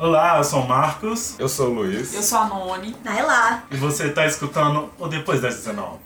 Olá, eu sou o Marcos. Eu sou o Luiz. Eu sou a Noni. Nailá. E você está escutando o Depois das 19.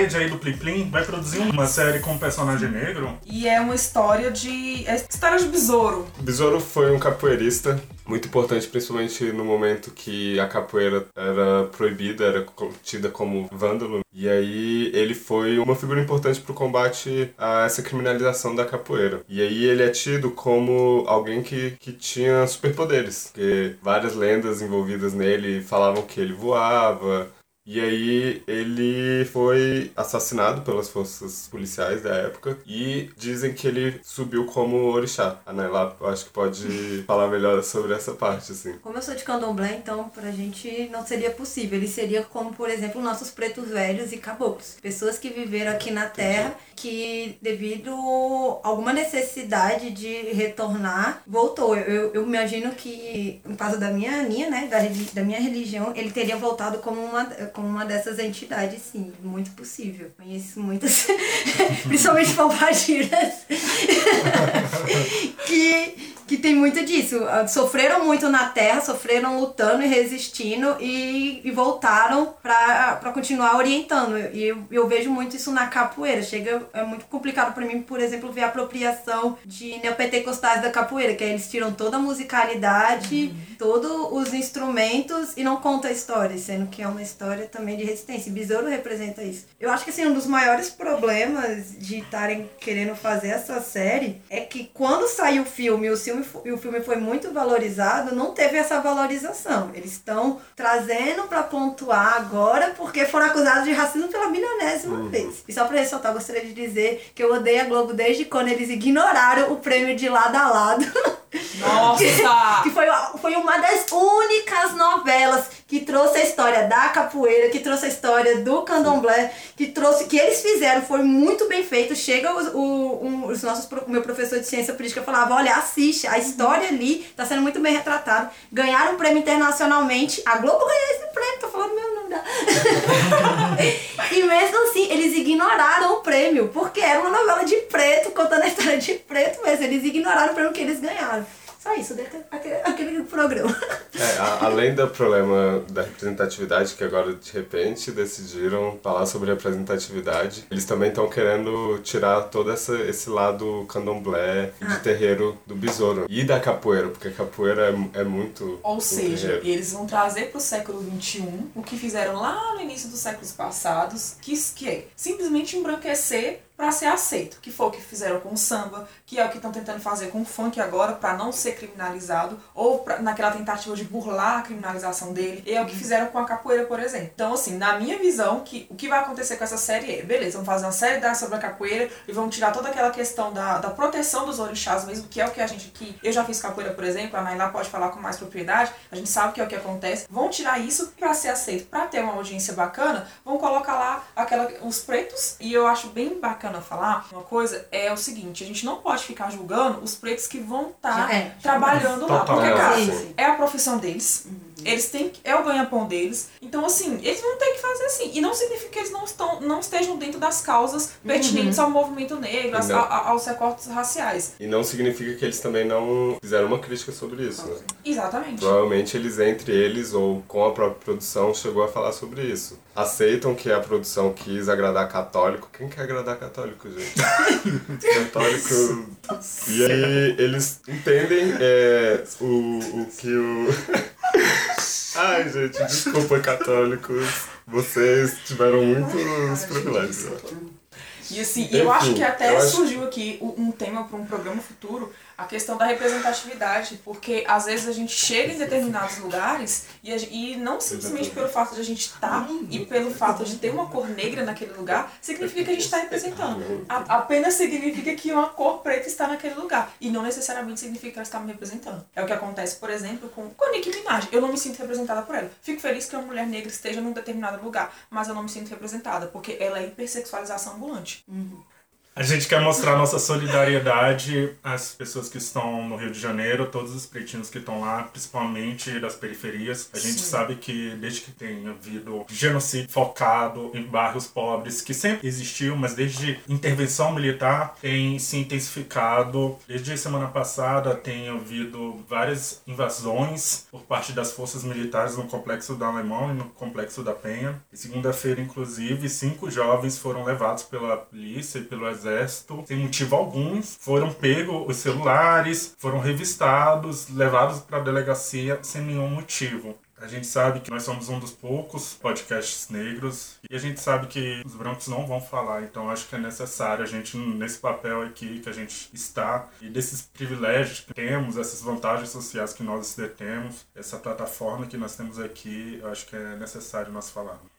Rede aí do Plim Plim vai produzir uma série com um personagem negro. E é uma história de. É história de besouro. Besouro foi um capoeirista muito importante, principalmente no momento que a capoeira era proibida, era tida como vândalo. E aí ele foi uma figura importante para o combate a essa criminalização da capoeira. E aí ele é tido como alguém que, que tinha superpoderes, porque várias lendas envolvidas nele falavam que ele voava, e aí ele foi assassinado pelas forças policiais da época e dizem que ele subiu como orixá. A Naila, acho que pode falar melhor sobre essa parte, assim. Como eu sou de candomblé, então pra gente não seria possível. Ele seria como, por exemplo, nossos pretos velhos e caboclos. Pessoas que viveram aqui na terra, que devido a alguma necessidade de retornar, voltou. Eu, eu imagino que, no caso da minha linha, né, da, da minha religião, ele teria voltado como uma, como uma dessas entidades, sim. Muito possível. Conheço muitas, principalmente palpagiras, que que tem muito disso. Sofreram muito na terra, sofreram lutando e resistindo e, e voltaram para continuar orientando. E eu, eu, vejo muito isso na capoeira. Chega, é muito complicado para mim, por exemplo, ver a apropriação de neopentecostais da capoeira, que aí eles tiram toda a musicalidade, uhum. todos os instrumentos e não conta a história, sendo que é uma história também de resistência. E Besouro representa isso. Eu acho que assim, um dos maiores problemas de estarem querendo fazer essa série é que quando saiu o filme, o filme e o filme foi muito valorizado, não teve essa valorização. Eles estão trazendo para pontuar agora porque foram acusados de racismo pela milionésima uhum. vez. E só para ressaltar, gostaria de dizer que eu odeio a Globo desde quando eles ignoraram o prêmio de lado a lado. Nossa! que foi, foi uma das únicas novelas que trouxe a história da capoeira, que trouxe a história do candomblé, que trouxe, que eles fizeram, foi muito bem feito. Chega os, o, um, os nossos, meu professor de ciência política falava, olha, assiste, a história ali está sendo muito bem retratada. Ganharam um prêmio internacionalmente, a Globo ganhou esse prêmio, tô falando meu nome. Né? e mesmo assim, eles ignoraram o prêmio, porque era uma novela de preto, contando a história de preto, mas eles ignoraram o prêmio que eles ganharam. Só isso, aquele, aquele programa. É, a, além do problema da representatividade, que agora de repente decidiram falar sobre representatividade, eles também estão querendo tirar todo essa, esse lado candomblé e de ah. terreiro do besouro. E da capoeira, porque a capoeira é, é muito. Ou seja, terreiro. eles vão trazer para o século XXI o que fizeram lá no início dos séculos passados, que, que é simplesmente embranquecer para ser aceito, que foi o que fizeram com o samba, que é o que estão tentando fazer com o funk agora para não ser criminalizado ou pra, naquela tentativa de burlar a criminalização dele, e é o que fizeram com a capoeira, por exemplo. Então, assim, na minha visão, que o que vai acontecer com essa série é, beleza, vamos fazer uma série da sobre a capoeira e vamos tirar toda aquela questão da, da proteção dos orixás mesmo, que é o que a gente aqui, eu já fiz capoeira, por exemplo, a Naila pode falar com mais propriedade, a gente sabe que é o que acontece. Vão tirar isso para ser aceito, para ter uma audiência bacana, vão colocar lá aquela os pretos e eu acho bem bacana bacana falar uma coisa é o seguinte: a gente não pode ficar julgando os pretos que vão estar tá é, trabalhando lá. Porque, cara, é a profissão deles. Uhum. Eles têm é o ganha-pão deles. Então, assim, eles vão ter que fazer assim. E não significa que eles não, estão, não estejam dentro das causas pertinentes uhum. ao movimento negro, a, a, aos recortes raciais. E não significa que eles também não fizeram uma crítica sobre isso, né? Exatamente. Provavelmente eles, entre eles ou com a própria produção, chegou a falar sobre isso. Aceitam que a produção quis agradar católico. Quem quer agradar católico, gente? católico. E aí eles entendem é, o, o que o. Ai, gente, desculpa, católicos. Vocês tiveram muitos privilégios. E assim, Enfim, eu acho que até surgiu aqui um tema para um programa futuro a questão da representatividade, porque às vezes a gente chega em determinados lugares e, a, e não simplesmente pelo fato de a gente estar tá, e pelo fato de ter uma cor negra naquele lugar, significa que a gente está representando. A, apenas significa que uma cor preta está naquele lugar e não necessariamente significa que ela está me representando. É o que acontece, por exemplo, com, com Nicki Minaj. Eu não me sinto representada por ela. Fico feliz que uma mulher negra esteja num determinado lugar, mas eu não me sinto representada, porque ela é hipersexualização ambulante. Uhum. A gente quer mostrar nossa solidariedade às pessoas que estão no Rio de Janeiro, todos os pretinos que estão lá, principalmente das periferias. A gente Sim. sabe que desde que tem havido genocídio focado em bairros pobres, que sempre existiu, mas desde intervenção militar tem se intensificado. Desde semana passada tem havido várias invasões por parte das forças militares no complexo da Alemão e no complexo da Penha. Segunda-feira, inclusive, cinco jovens foram levados pela polícia e pelo exército sem motivo algum. Foram pegos os celulares, foram revistados, levados para a delegacia sem nenhum motivo. A gente sabe que nós somos um dos poucos podcasts negros e a gente sabe que os brancos não vão falar, então acho que é necessário a gente, nesse papel aqui que a gente está e desses privilégios que temos, essas vantagens sociais que nós detemos, essa plataforma que nós temos aqui, acho que é necessário nós falarmos.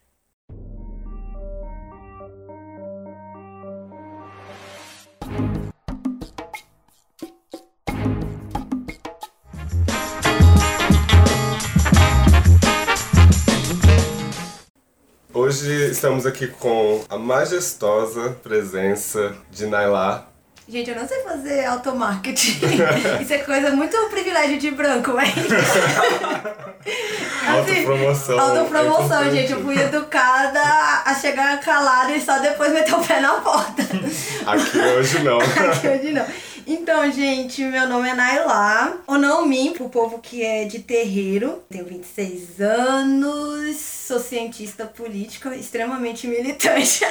Hoje estamos aqui com a majestosa presença de Nailá. Gente, eu não sei fazer automarketing. Isso é coisa muito privilégio de branco, mas. Autopromoção. Autopromoção, é gente. Eu fui educada a chegar calada e só depois meter o pé na porta. Aqui hoje não. Aqui hoje não. Então, gente, meu nome é Nailá. Ou não mim, pro povo que é de terreiro. Tenho 26 anos, sou cientista política, extremamente militante.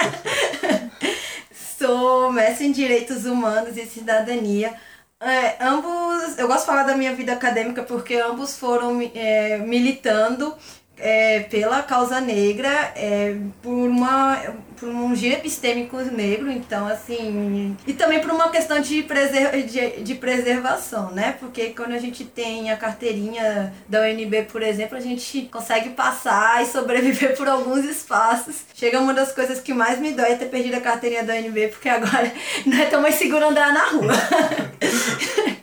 Sou mestre em Direitos Humanos e Cidadania. É, ambos, eu gosto de falar da minha vida acadêmica porque ambos foram é, militando é, pela causa negra é, por, uma, por um giro epistêmico negro, então assim. E também por uma questão de, preser, de, de preservação, né? Porque quando a gente tem a carteirinha da UNB, por exemplo, a gente consegue passar e sobreviver por alguns espaços. Chega uma das coisas que mais me dói é ter perdido a carteirinha da UNB, porque agora não é tão mais seguro andar na rua.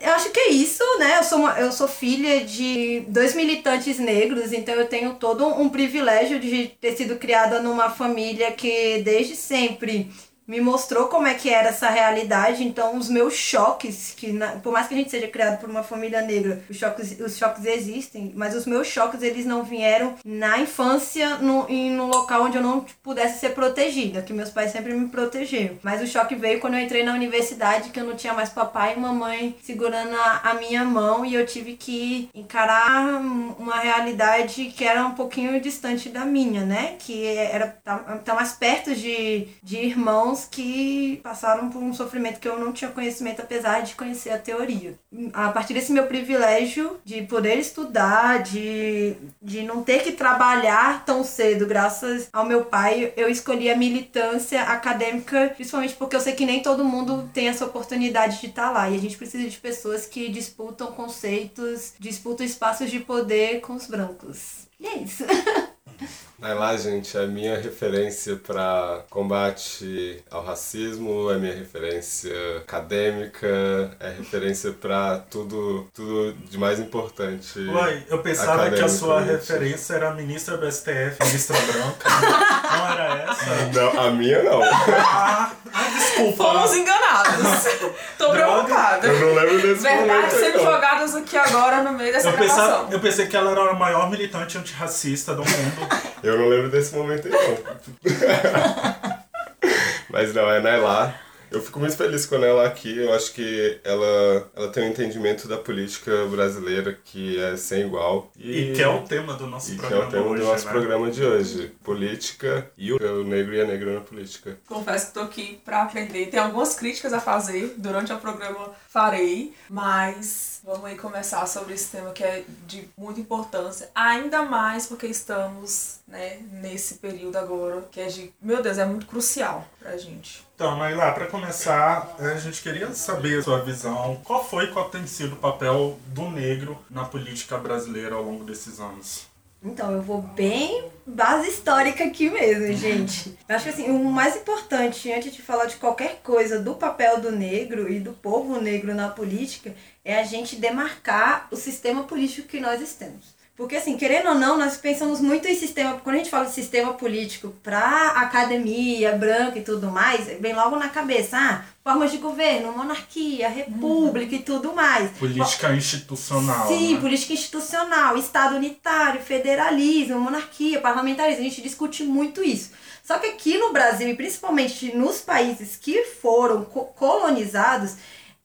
Eu acho que é isso, né? Eu sou, uma, eu sou filha de dois militantes negros, então eu tenho todo um privilégio de ter sido criada numa família que desde sempre me mostrou como é que era essa realidade, então os meus choques, que na, por mais que a gente seja criado por uma família negra, os choques, os choques existem, mas os meus choques eles não vieram na infância no, em no local onde eu não pudesse ser protegida, que meus pais sempre me protegeram. Mas o choque veio quando eu entrei na universidade, que eu não tinha mais papai e mamãe segurando a, a minha mão e eu tive que encarar uma realidade que era um pouquinho distante da minha, né? Que era tá, tá mais perto de, de irmãos que passaram por um sofrimento que eu não tinha conhecimento, apesar de conhecer a teoria. A partir desse meu privilégio de poder estudar, de, de não ter que trabalhar tão cedo, graças ao meu pai, eu escolhi a militância acadêmica, principalmente porque eu sei que nem todo mundo tem essa oportunidade de estar lá. E a gente precisa de pessoas que disputam conceitos, disputam espaços de poder com os brancos. E é isso. Nailá, gente, é a minha referência para combate ao racismo, é minha referência acadêmica, é referência para tudo, tudo de mais importante. Uai, eu pensava que a sua referência era a ministra do STF, ministra branca. Não era essa? Não, a minha não. Ah, ah, desculpa. Fomos enganados. Tô preocupada. Eu não lembro desse Verdades momento. sendo jogadas aqui agora no meio dessa Eu, pensava, gravação. eu pensei que ela era a maior militante antirracista do mundo. Eu não lembro desse momento aí, não. Mas não, é Nailá. Eu fico muito feliz com a Nailá aqui. Eu acho que ela, ela tem um entendimento da política brasileira que é sem igual. E, que é o tema do nosso e que é programa o tema hoje, do nosso né? programa de hoje. Política e o, negro e a negra na política. Confesso que tô aqui pra aprender. Tem algumas críticas a fazer durante o programa farei, mas vamos aí começar sobre esse tema que é de muita importância, ainda mais porque estamos, né, nesse período agora que é de, meu Deus, é muito crucial pra gente. Então, Naila, para começar, a gente queria saber a sua visão. Qual foi e qual tem sido o papel do negro na política brasileira ao longo desses anos? Então, eu vou bem base histórica aqui mesmo, gente. Eu acho que assim, o mais importante, antes de falar de qualquer coisa do papel do negro e do povo negro na política, é a gente demarcar o sistema político que nós temos. Porque, assim, querendo ou não, nós pensamos muito em sistema. Quando a gente fala de sistema político para academia, branca e tudo mais, vem logo na cabeça, ah, formas de governo, monarquia, república e tudo mais. Política institucional. Sim, né? política institucional, Estado unitário, federalismo, monarquia, parlamentarismo. A gente discute muito isso. Só que aqui no Brasil, e principalmente nos países que foram co- colonizados,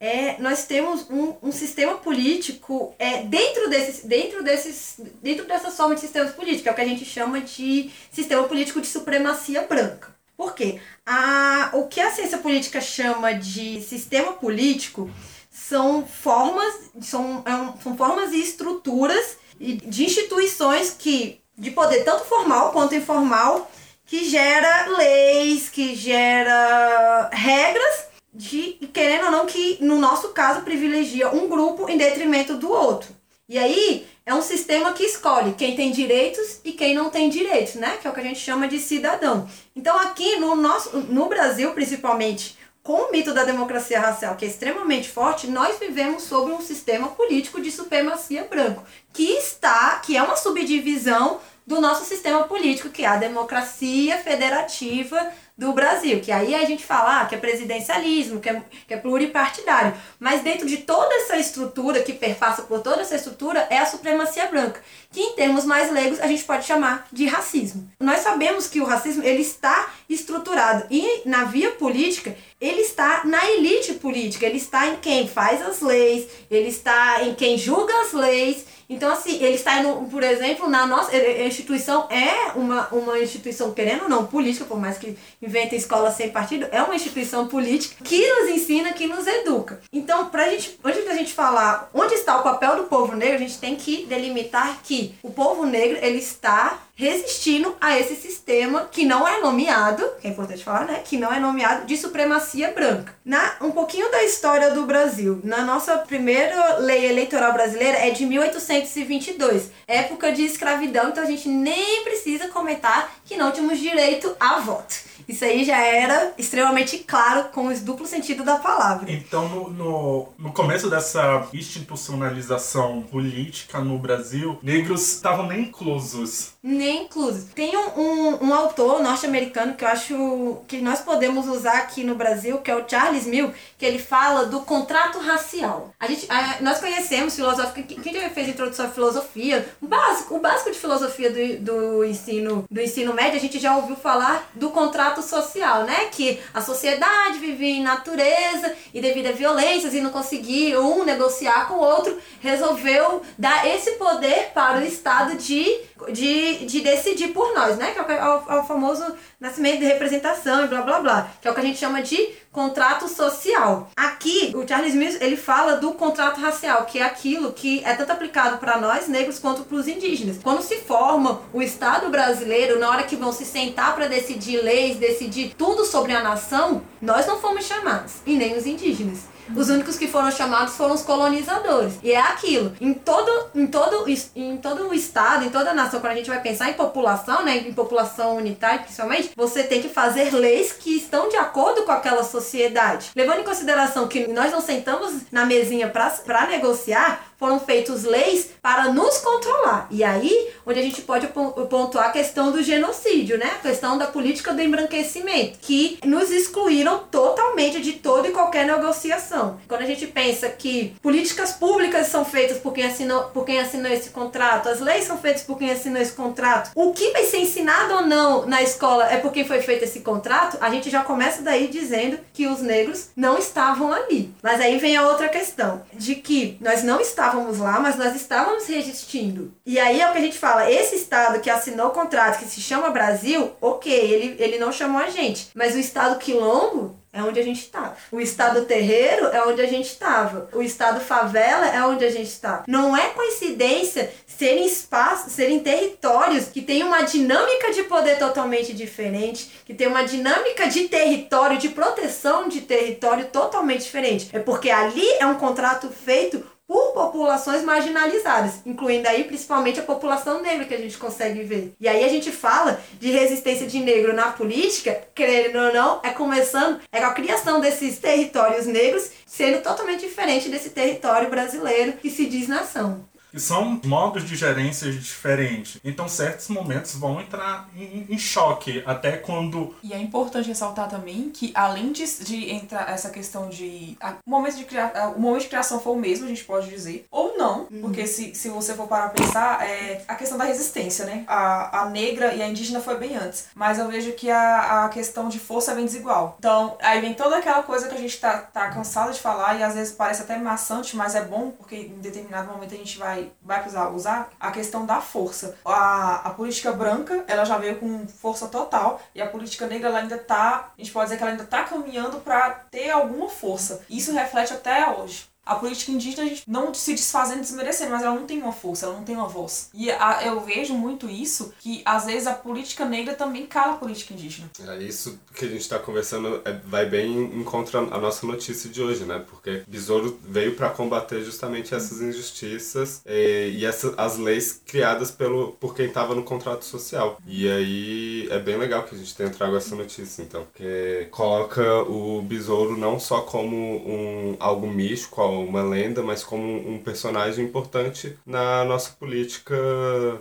é, nós temos um, um sistema político é, dentro, desses, dentro, desses, dentro dessas formas de sistemas políticos, é o que a gente chama de sistema político de supremacia branca. Por quê? A, o que a ciência política chama de sistema político são formas, são, é são formas e estruturas de instituições que, de poder tanto formal quanto informal, que gera leis, que gera regras de, querendo ou não, que no nosso caso privilegia um grupo em detrimento do outro. E aí é um sistema que escolhe quem tem direitos e quem não tem direitos, né? Que é o que a gente chama de cidadão. Então aqui no nosso no Brasil, principalmente, com o mito da democracia racial, que é extremamente forte, nós vivemos sobre um sistema político de supremacia branco, que está, que é uma subdivisão do nosso sistema político, que é a democracia federativa do Brasil, que aí a gente fala ah, que é presidencialismo, que é, que é pluripartidário, mas dentro de toda essa estrutura que perpassa por toda essa estrutura é a supremacia branca, que em termos mais leigos a gente pode chamar de racismo. Nós sabemos que o racismo ele está estruturado e na via política ele está na elite política, ele está em quem faz as leis, ele está em quem julga as leis. Então, assim, ele está indo, por exemplo, na nossa a instituição é uma, uma instituição, querendo ou não, política, por mais que inventem escola sem partido, é uma instituição política que nos ensina, que nos educa. Então, pra gente, antes da gente falar onde está o papel do povo negro, a gente tem que delimitar que o povo negro, ele está resistindo a esse sistema que não é nomeado, que é importante falar, né? Que não é nomeado de supremacia branca. Na, um pouquinho da história do Brasil. Na nossa primeira lei eleitoral brasileira é de 1822, época de escravidão, então a gente nem precisa comentar que não tínhamos direito a voto. Isso aí já era extremamente claro com o duplo sentido da palavra. Então, no, no, no começo dessa institucionalização política no Brasil, negros estavam nem inclusos. Nem incluso. Tem um, um, um autor norte-americano que eu acho que nós podemos usar aqui no Brasil, que é o Charles Mill, que ele fala do contrato racial. A gente, a- nós conhecemos filosófica, quem quem já fez introdução à filosofia, o básico, o básico de filosofia do, do, ensino, do ensino médio, a gente já ouviu falar do contrato social, né? Que a sociedade vivia em natureza e devido a violências e não conseguia um negociar com o outro, resolveu dar esse poder para o Estado de, de, de decidir por nós, né? Que é o, é é o famoso nascimento de representação e blá blá blá, que é o que a gente chama de contrato social. Aqui, o Charles Mills, ele fala do contrato racial, que é aquilo que é tanto aplicado para nós negros quanto para os indígenas. Quando se forma o Estado brasileiro, na hora que vão se sentar para decidir leis, decidir tudo sobre a nação, nós não fomos chamados, e nem os indígenas. Os únicos que foram chamados foram os colonizadores. E é aquilo. Em todo, em todo, em todo o estado, em toda a nação, quando a gente vai pensar em população, né, em população unitária principalmente, você tem que fazer leis que estão de acordo com aquela sociedade. Levando em consideração que nós não sentamos na mesinha para negociar, foram feitas leis para nos controlar. E aí, onde a gente pode pon- pontuar a questão do genocídio, né? A questão da política do embranquecimento, que nos excluíram totalmente de toda e qualquer negociação. Quando a gente pensa que políticas públicas são feitas por quem assinou, por quem assinou esse contrato, as leis são feitas por quem assinou esse contrato, o que vai ser ensinado ou não na escola é por quem foi feito esse contrato, a gente já começa daí dizendo que os negros não estavam ali. Mas aí vem a outra questão, de que nós não estávamos lá, mas nós estávamos resistindo. E aí é o que a gente fala, esse estado que assinou o contrato, que se chama Brasil, ok, ele, ele não chamou a gente. Mas o estado quilombo é onde a gente estava. O estado terreiro é onde a gente estava. O estado favela é onde a gente estava. Não é coincidência serem espaços, serem territórios que têm uma dinâmica de poder totalmente diferente, que tem uma dinâmica de território, de proteção de território totalmente diferente. É porque ali é um contrato feito por populações marginalizadas, incluindo aí principalmente a população negra que a gente consegue ver. E aí a gente fala de resistência de negro na política, querendo ou não, é começando, é a criação desses territórios negros sendo totalmente diferente desse território brasileiro que se diz nação. Que são modos de gerência diferentes. Então, certos momentos vão entrar em, em choque, até quando. E é importante ressaltar também que, além de, de entrar essa questão de. A, o, momento de cria, o momento de criação foi o mesmo, a gente pode dizer, ou não, uhum. porque se, se você for parar pra pensar, é a questão da resistência, né? A, a negra e a indígena foi bem antes. Mas eu vejo que a, a questão de força é bem desigual. Então, aí vem toda aquela coisa que a gente tá, tá cansado de falar e às vezes parece até maçante, mas é bom porque em determinado momento a gente vai, vai precisar usar a questão da força. A, a política branca, ela já veio com força total e a política negra, ela ainda tá, a gente pode dizer que ela ainda tá caminhando para ter alguma força. Isso reflete até hoje. A política indígena, a gente não se desfazendo, desmerecendo, mas ela não tem uma força, ela não tem uma voz. E a, eu vejo muito isso, que às vezes a política negra também cala a política indígena. É isso que a gente está conversando é, vai bem em contra a nossa notícia de hoje, né? Porque Besouro veio para combater justamente essas injustiças e, e essa, as leis criadas pelo, por quem estava no contrato social. E aí é bem legal que a gente tenha trago essa notícia, então. Porque coloca o Besouro não só como um, algo místico, uma lenda, mas como um personagem importante na nossa política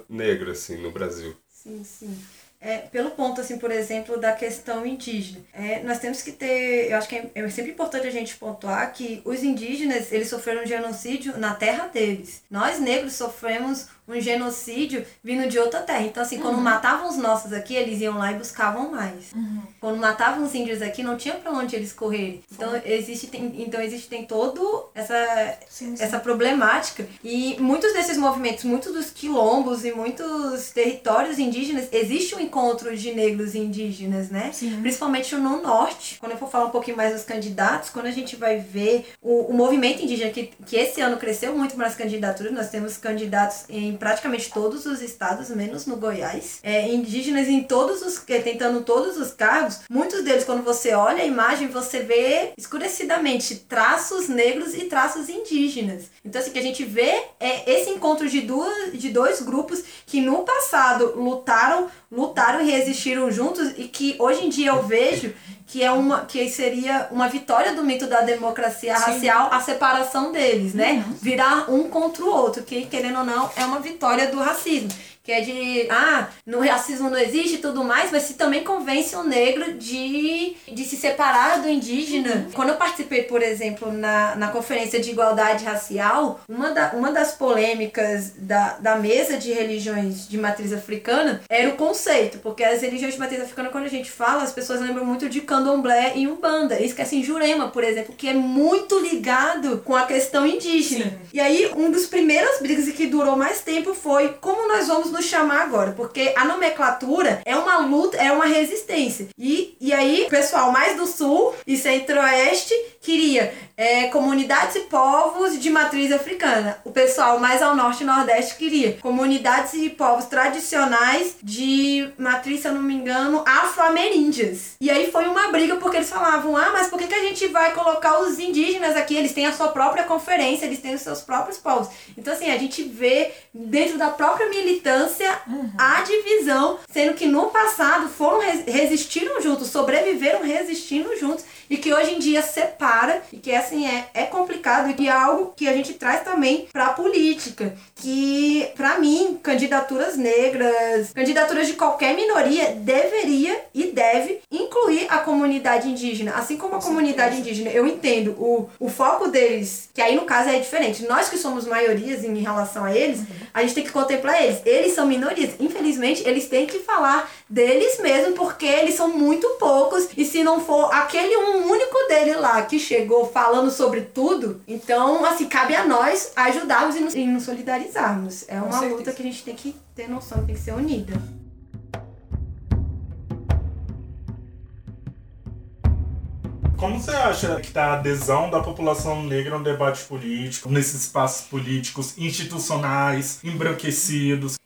negra, assim, no Brasil. Sim, sim. É, pelo ponto, assim, por exemplo, da questão indígena. É, nós temos que ter, eu acho que é, é, sempre importante a gente pontuar que os indígenas, eles sofreram genocídio na terra deles. Nós, negros, sofremos um genocídio vindo de outra terra. Então, assim, quando uhum. matavam os nossos aqui, eles iam lá e buscavam mais. Uhum. Quando matavam os índios aqui, não tinha para onde eles correrem. Então, existe, tem, então, existe tem todo essa, sim, sim. essa problemática. E muitos desses movimentos, muitos dos quilombos e muitos territórios indígenas, existe um encontro de negros e indígenas, né? Sim. Principalmente no norte. Quando eu for falar um pouquinho mais dos candidatos, quando a gente vai ver o, o movimento indígena, que, que esse ano cresceu muito nas candidaturas, nós temos candidatos em praticamente todos os estados, menos no Goiás. É, indígenas em todos os. tentando todos os cargos. Muitos deles, quando você olha a imagem, você vê escurecidamente traços negros e traços indígenas. Então, assim, que a gente vê é esse encontro de, duas, de dois grupos que no passado lutaram, lutaram e resistiram juntos e que hoje em dia eu vejo que é uma que seria uma vitória do mito da democracia Sim. racial a separação deles, né? Uhum. Virar um contra o outro, que querendo ou não é uma vitória do racismo que é de, ah, no racismo não existe e tudo mais, mas se também convence o negro de, de se separar do indígena. Uhum. Quando eu participei, por exemplo, na, na conferência de igualdade racial, uma, da, uma das polêmicas da, da mesa de religiões de matriz africana era o conceito, porque as religiões de matriz africana, quando a gente fala, as pessoas lembram muito de candomblé e umbanda, e esquecem Jurema, por exemplo, que é muito ligado com a questão indígena. Sim. E aí, um dos primeiros brigas que durou mais tempo foi como nós vamos nos chamar agora, porque a nomenclatura é uma luta, é uma resistência. E, e aí, pessoal mais do sul e centro-oeste queria é, comunidades e povos de matriz africana. O pessoal mais ao norte e nordeste queria comunidades e povos tradicionais de matriz, se eu não me engano, afro-ameríndias. E aí foi uma briga porque eles falavam: ah, mas por que, que a gente vai colocar os indígenas aqui? Eles têm a sua própria conferência, eles têm os seus próprios povos. Então, assim, a gente vê dentro da própria militância uhum. a divisão, sendo que no passado foram resistiram juntos, sobreviveram resistindo juntos e que hoje em dia separa e que assim é, é complicado e é algo que a gente traz também para a política, que para mim candidaturas negras, candidaturas de qualquer minoria deveria e deve incluir a comunidade indígena, assim como a comunidade indígena. Eu entendo o, o foco deles, que aí no caso é diferente. Nós que somos maiorias em relação a eles, a gente tem que contemplar eles. Eles são minorias. Infelizmente, eles têm que falar deles mesmo porque eles são muito poucos e se não for aquele um único dele lá que chegou falando sobre tudo, então, assim, cabe a nós ajudarmos e nos, e nos solidarizarmos. É uma luta que a gente tem que ter noção, tem que ser unida. Como você acha que está a adesão da população negra no debate político, nesses espaços políticos institucionais, embranquecidos?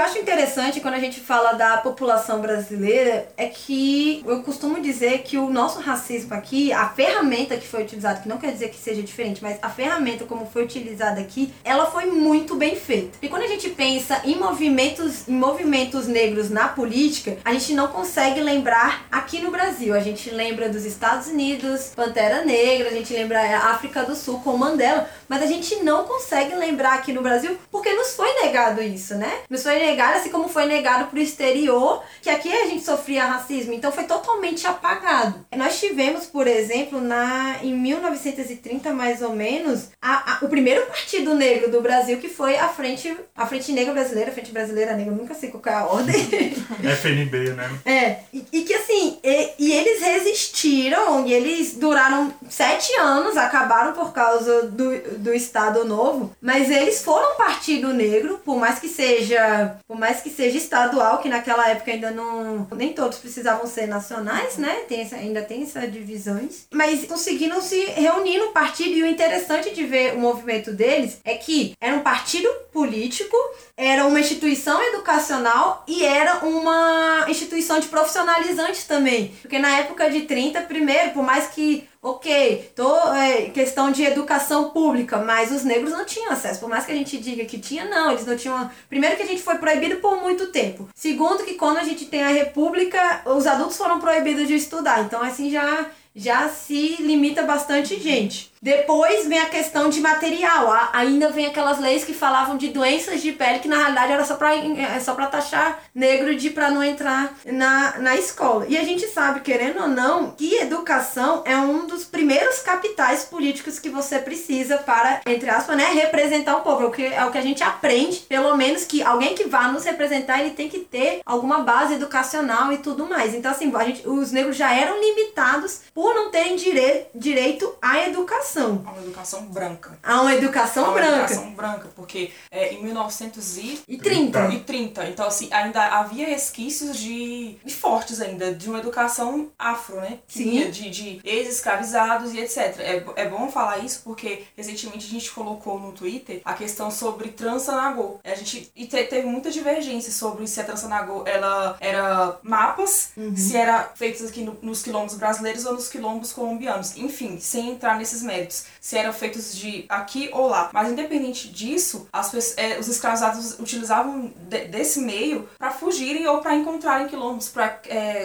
Eu acho interessante quando a gente fala da população brasileira é que eu costumo dizer que o nosso racismo aqui, a ferramenta que foi utilizada, que não quer dizer que seja diferente, mas a ferramenta como foi utilizada aqui, ela foi muito bem feita. E quando a gente pensa em movimentos, em movimentos negros na política, a gente não consegue lembrar aqui no Brasil. A gente lembra dos Estados Unidos, Pantera Negra, a gente lembra a África do Sul com Mandela, mas a gente não consegue lembrar aqui no Brasil porque nos foi negado isso, né? Nos foi negado, assim como foi negado pro exterior, que aqui a gente sofria racismo, então foi totalmente apagado. Nós tivemos, por exemplo, na em 1930 mais ou menos, a, a, o primeiro partido negro do Brasil que foi a Frente a Frente Negra Brasileira, a Frente Brasileira Negra, nunca sei qual é a ordem. FNB, né? É, e, e que assim, e, e, eles resistiram e eles duraram sete anos, acabaram por causa do, do Estado Novo, mas eles foram partido negro, por mais que seja, por mais que seja estadual, que naquela época ainda não, nem todos precisavam ser nacionais, né? Tem essa, ainda tem essas divisões, mas conseguiram se reunir no partido e o interessante de ver o movimento deles é que era um partido político, era uma instituição educacional e era uma instituição de profissionalizantes também. Porque na época de 30, primeiro, por mais que ok, tô, é, questão de educação pública, mas os negros não tinham acesso. Por mais que a gente diga que tinha, não, eles não tinham. Primeiro que a gente foi proibido por muito tempo. Segundo que quando a gente tem a república, os adultos foram proibidos de estudar. Então assim já já se limita bastante gente. Depois vem a questão de material. Ainda vem aquelas leis que falavam de doenças de pele que na realidade era só para é só para taxar negro de para não entrar na, na escola. E a gente sabe, querendo ou não, que educação é um dos primeiros capitais políticos que você precisa para, entre aspas, né, representar o povo. É o que, é o que a gente aprende, pelo menos que alguém que vá nos representar, ele tem que ter alguma base educacional e tudo mais. Então assim, a gente, os negros já eram limitados por não terem dire, direito à educação educação. A uma educação branca. A uma educação a uma branca. educação branca, porque é, em 1930. E 30. E 30. Então, assim, ainda havia resquícios de. de fortes ainda, de uma educação afro, né? Sim. De, de ex-escravizados e etc. É, é bom falar isso porque recentemente a gente colocou no Twitter a questão sobre trança nagô. A gente e te, teve muita divergência sobre se a trança nagô ela era mapas, Uhum. se era feitos aqui no- nos quilombos brasileiros ou nos quilombos colombianos. Enfim, sem entrar nesses méritos, se eram feitos de aqui ou lá. Mas independente disso, pessoas, é, os escravizados utilizavam de- desse meio para fugirem ou para encontrarem quilombos, para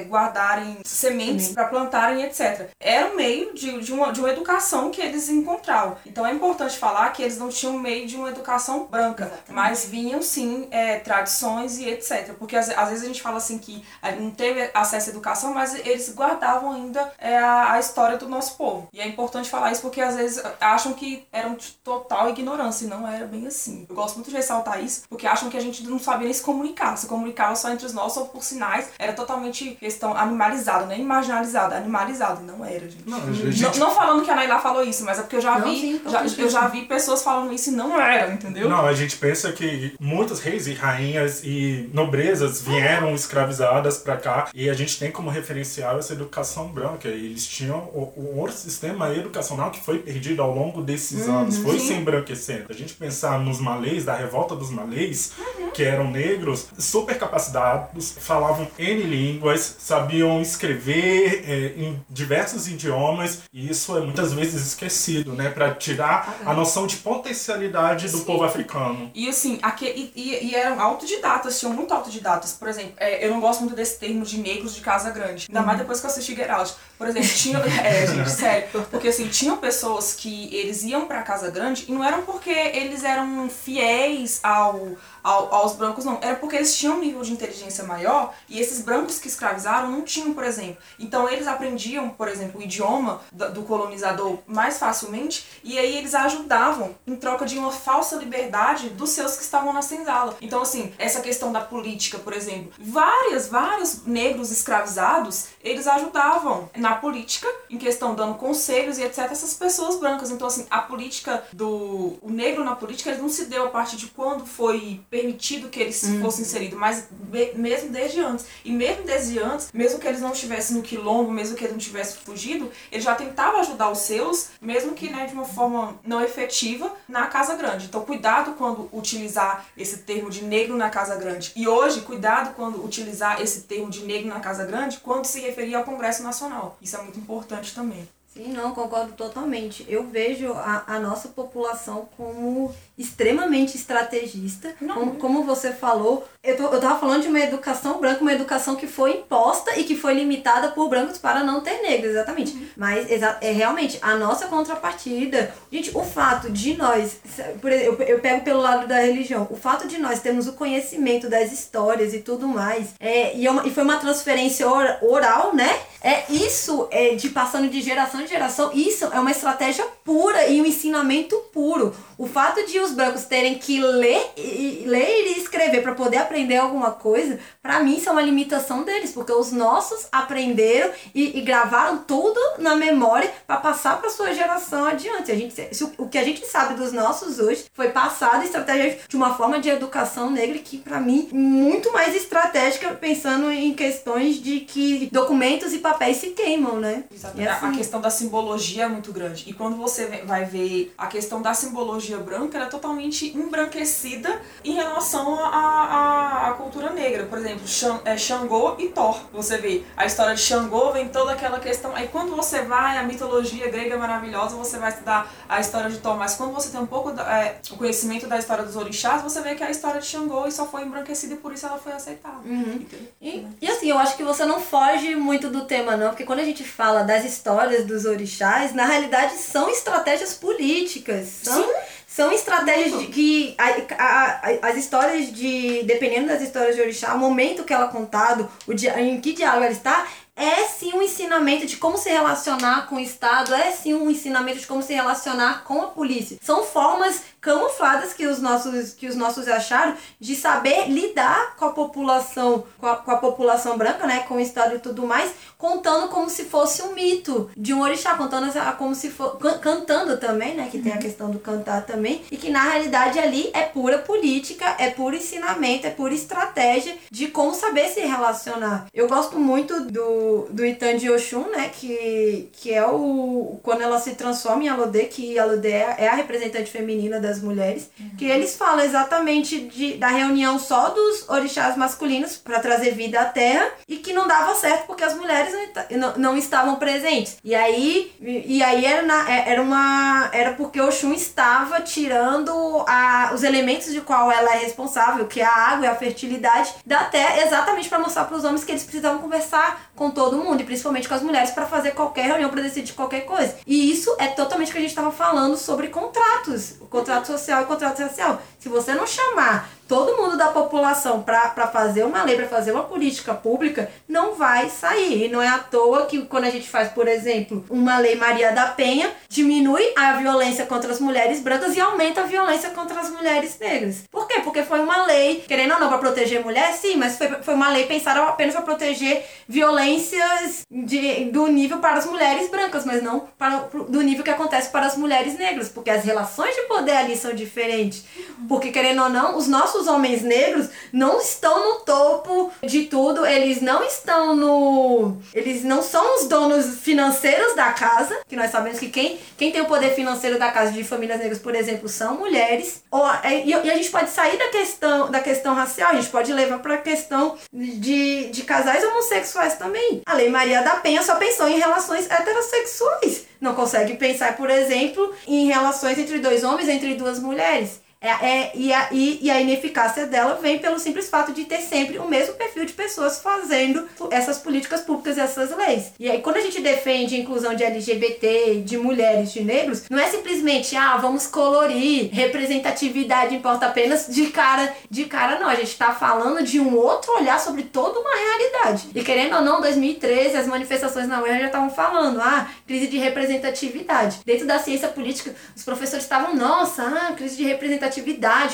guardarem sementes, para plantarem, etc. Era um meio de, de, uma, de uma educação que eles encontravam. Então é importante falar que eles não tinham meio de uma educação branca, mas vinham sim é, tradições e etc. Porque às, às vezes a gente fala assim que ah, não teve acesso à educação, mas eles guardavam ainda é, a, a história do nosso povo. E é importante falar isso porque às vezes acham que era um total ignorância e não era bem assim. Eu gosto muito de ressaltar isso porque acham que a gente não sabia nem se comunicar. Se comunicava só entre nós ou por sinais. Era totalmente questão animalizada, nem marginalizada, animalizada. Não era, gente. Não, a Não, gente- não falando que a Naila falou isso, mas é porque eu já Não, vi, sim, já- eu já vi pessoas falando isso e não era, entendeu? Não, a gente pensa que muitos reis e rainhas e nobrezas vieram escravizadas pra cá e a gente tem como referencial essa educação branca. Eles tinham o, o outro sistema educacional que foi perdido ao longo desses anos, foi se embranquecendo. A gente pensar nos malês, da revolta dos malês, que eram negros, super capacitados, falavam N línguas, sabiam escrever é, em diversos idiomas e isso é muitas vezes esquecido, né? Pra tirar a noção de potencialidade do Sim. povo africano. E assim, aqui, e, e- e eram autodidatas, tinham muito autodidatas. Por exemplo, é, eu não gosto muito desse termo de negros de casa grande. Ainda mais depois que eu assisti Out. Por exemplo, tinha. É, gente, sério. Porque assim, tinham pessoas que eles iam pra casa grande e não eram porque eles eram fiéis ao, ao- aos brancos, não. Era porque eles tinham um nível de inteligência maior e esses brancos que escravizaram não tinham, por exemplo. Então eles aprendiam, por exemplo, o idioma do colonizador mais facilmente e aí eles ajudavam em troca de uma falsa liberdade dos seus que estavam na senzala. Então, assim, essa questão da política, por exemplo, várias, vários negros escravizados, eles ajudavam na política, em questão dando conselhos e etc, essas pessoas brancas. Então, assim, a política do... o negro na política, ele não se deu a partir de quando foi permitido que eles fossem inseridos, mas mesmo desde antes. E mesmo desde antes, mesmo que eles não estivessem no quilombo, mesmo que eles não tivessem fugido, ele já tentava ajudar os seus, mesmo que né, de uma forma não efetiva, na Casa Grande. Então, cuidado quando utilizar esse termo de negro na Casa Grande. E hoje, cuidado quando utilizar esse termo de negro na Casa Grande quando se referir ao Congresso Nacional. Isso é muito importante também. Sim, não, concordo totalmente. Eu vejo a, a nossa população como extremamente estrategista. Como, como você falou, eu, tô, eu tava falando de uma educação branca, uma educação que foi imposta e que foi limitada por brancos para não ter negros, exatamente. Mas exa é realmente a nossa contrapartida. Gente, o fato de nós, por exemplo, eu, eu pego pelo lado da religião, o fato de nós termos o conhecimento das histórias e tudo mais, é, e, é uma- e foi uma transferência or- oral, né? É isso é de passando de geração em geração, isso é uma estratégia pura e um ensinamento puro. O fato de os brancos terem que ler e, ler e escrever para poder aprender alguma coisa, para mim isso é uma limitação deles, porque os nossos aprenderam e, e gravaram tudo na memória para passar para sua geração adiante. A gente, se o, que a gente sabe dos nossos hoje foi passado estratégia de uma forma de educação negra que para mim muito mais estratégica pensando em questões de que documentos e papéis se queimam, né? Assim- A questão da simbologia é muito grande. E quando você vai ver a questão da simbologia branca, ela é totalmente embranquecida em relação à cultura negra. Por exemplo, Xan- é, Xangô e Thor. Você vê a história de Xangô, vem toda aquela questão. Aí quando você vai à mitologia grega maravilhosa, você vai estudar a história de Thor. Mas quando você tem um pouco da- é, o conhecimento da história dos orixás, você vê que é a história de Xangô e só foi embranquecida e por isso ela foi aceitada. Entendeu? E, e assim, eu acho que você não foge muito do tema, não, porque quando a gente fala das histórias dos orixás, na realidade são estratégias políticas. São, são estratégias de que. A, a- a- as histórias de. Dependendo das histórias de orixá, o momento que ela é contado, o dia, em que diálogo ela está. É sim um ensinamento de como se relacionar com o Estado, é sim um ensinamento de como se relacionar com a polícia. São formas camufladas que os nossos, que os nossos acharam de saber lidar com a população, com a, com a população branca, né, com o Estado e tudo mais, contando como se fosse um mito de um orixá, contando como se for, can- cantando também, né, que tem a questão do cantar também, e que na realidade ali é pura política, é puro ensinamento, é pura estratégia de como saber se relacionar. Eu gosto muito do, do Itan de Oxum, né, que, que é o quando ela se transforma em Alodê, que Alodê é é a representante feminina das mulheres, que eles falam exatamente de, da reunião só dos orixás masculinos para trazer vida à terra e que não dava certo porque as mulheres não, não, não estavam presentes. E aí, e, e aí era, na- é- era uma era porque Oxum estava tirando a, os elementos de qual ela é responsável, que é a água e a fertilidade da terra, exatamente para mostrar para os homens que eles precisavam conversar com todo mundo e principalmente com as mulheres para fazer qualquer reunião, para decidir qualquer coisa. E isso é totalmente o que a gente estava falando sobre contratos, o contrato social e contrato racial. Se você não chamar todo mundo da população para fazer uma lei, para fazer uma política pública, não vai sair. E não é à toa que quando a gente faz, por exemplo, uma lei Maria da Penha, diminui a violência contra as mulheres brancas e aumenta a violência contra as mulheres negras. Por quê? Porque foi uma lei, querendo ou não, para proteger mulher, sim, mas foi, foi uma lei pensada apenas para proteger violências de, do nível para as mulheres brancas, mas não para, do nível que acontece para as mulheres negras, porque as relações de poder ali são diferentes. Porque, querendo ou não, os nossos homens negros não estão no topo de tudo, eles não estão no. Eles não são os donos financeiros da casa, que nós sabemos que quem, quem tem o poder financeiro da casa de famílias negras, por exemplo, são mulheres. Ou, é, e, e a gente pode sair da questão, da questão racial, a gente pode levar para a questão de, de casais homossexuais também. A Lei Maria da Penha só pensou em relações heterossexuais. Não consegue pensar, por exemplo, em relações entre dois homens, entre duas mulheres. É, é- e, a, e, e a ineficácia dela vem pelo simples fato de ter sempre o mesmo perfil de pessoas fazendo essas políticas públicas e essas leis. E aí, quando a gente defende a inclusão de LGBT, de mulheres, de negros, não é simplesmente, ah, vamos colorir, representatividade importa apenas de cara, de cara, não. A gente tá falando de um outro olhar sobre toda uma realidade. E querendo ou não, 2013, as manifestações na UERJ já estavam falando, ah, crise de representatividade. Dentro da ciência política, os professores estavam, nossa, ah, crise de representatividade,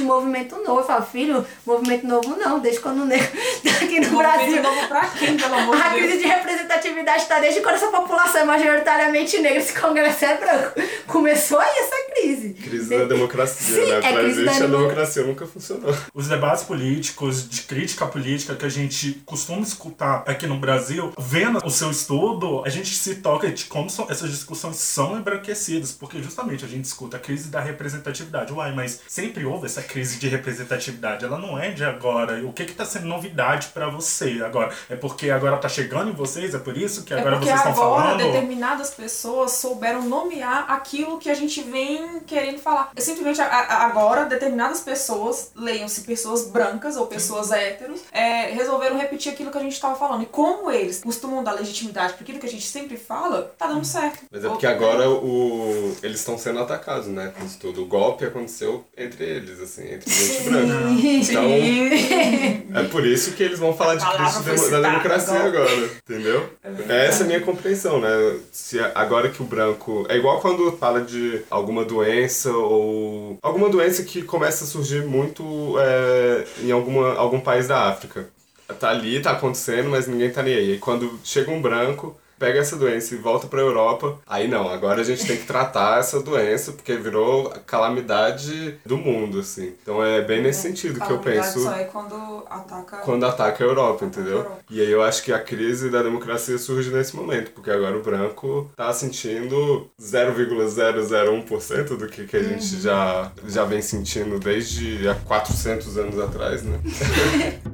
movimento novo. Eu falo, filho, movimento novo não, desde quando o negro tá aqui no Brasil. Movimento novo pra quem, pelo amor de A Deus? crise de representatividade está desde quando essa população é majoritariamente negra, esse congresso é branco. Começou aí essa crise. Crise da democracia, Sim, né? é Pra crise da gente a demo- democracia nunca funcionou. Os debates políticos, de crítica política que a gente costuma escutar aqui no Brasil, vendo o seu estudo, a gente se toca de como são- essas discussões são embranquecidas, porque justamente a gente escuta a crise da representatividade. Uai, mas sempre houve essa crise de representatividade, ela não é de agora. O que que tá sendo novidade pra você agora? É porque agora tá chegando em vocês? É por isso que É agora porque vocês estão agora falando? determinadas pessoas souberam nomear aquilo que a gente vem querendo falar. É simplesmente a- a- agora determinadas pessoas, leiam-se pessoas brancas ou pessoas héteros, é, resolveram repetir aquilo que a gente estava falando. E como eles costumam dar legitimidade para aquilo que a gente sempre fala, tá dando certo. Mas é porque agora o... eles estão sendo atacados, né? Com isso tudo. O golpe aconteceu entre eles, assim, entre gente branca. Então, é por isso que eles vão falar de demo- da citada, democracia golpe. agora, entendeu? Essa é a minha compreensão, né? Se agora que o branco. É igual quando fala de alguma doença ou. alguma doença que começa a surgir muito é, em alguma, algum país da África. Tá ali, tá acontecendo, mas ninguém tá nem aí. E quando chega um branco. Pega essa doença e volta pra Europa. Aí não, agora a gente tem que tratar essa doença porque virou a calamidade do mundo, assim. Então é bem nesse sentido que eu penso Só é quando ataca. quando ataca a Europa, entendeu? Europa. E aí eu acho que a crise da democracia surge nesse momento, porque agora o branco tá sentindo 0,001% do que, que a gente já, já vem sentindo desde há 400 anos atrás, né?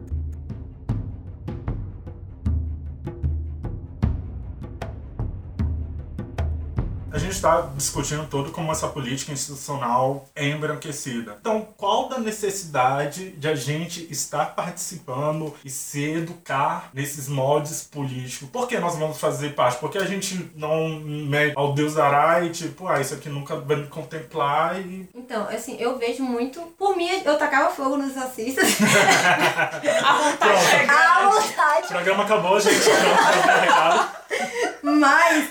A gente está discutindo todo como essa política institucional é embranquecida. Então, qual da necessidade de a gente estar participando e se educar nesses moldes políticos? Por que nós vamos fazer parte? Porque a gente não mede ao Deus dará e tipo, ah, isso aqui nunca vai me contemplar e Então, assim, eu vejo muito. Por mim, eu tacava fogo nos racistas. A vontade Pronto. à grande. o vontade. programa acabou, gente. Recado. Mas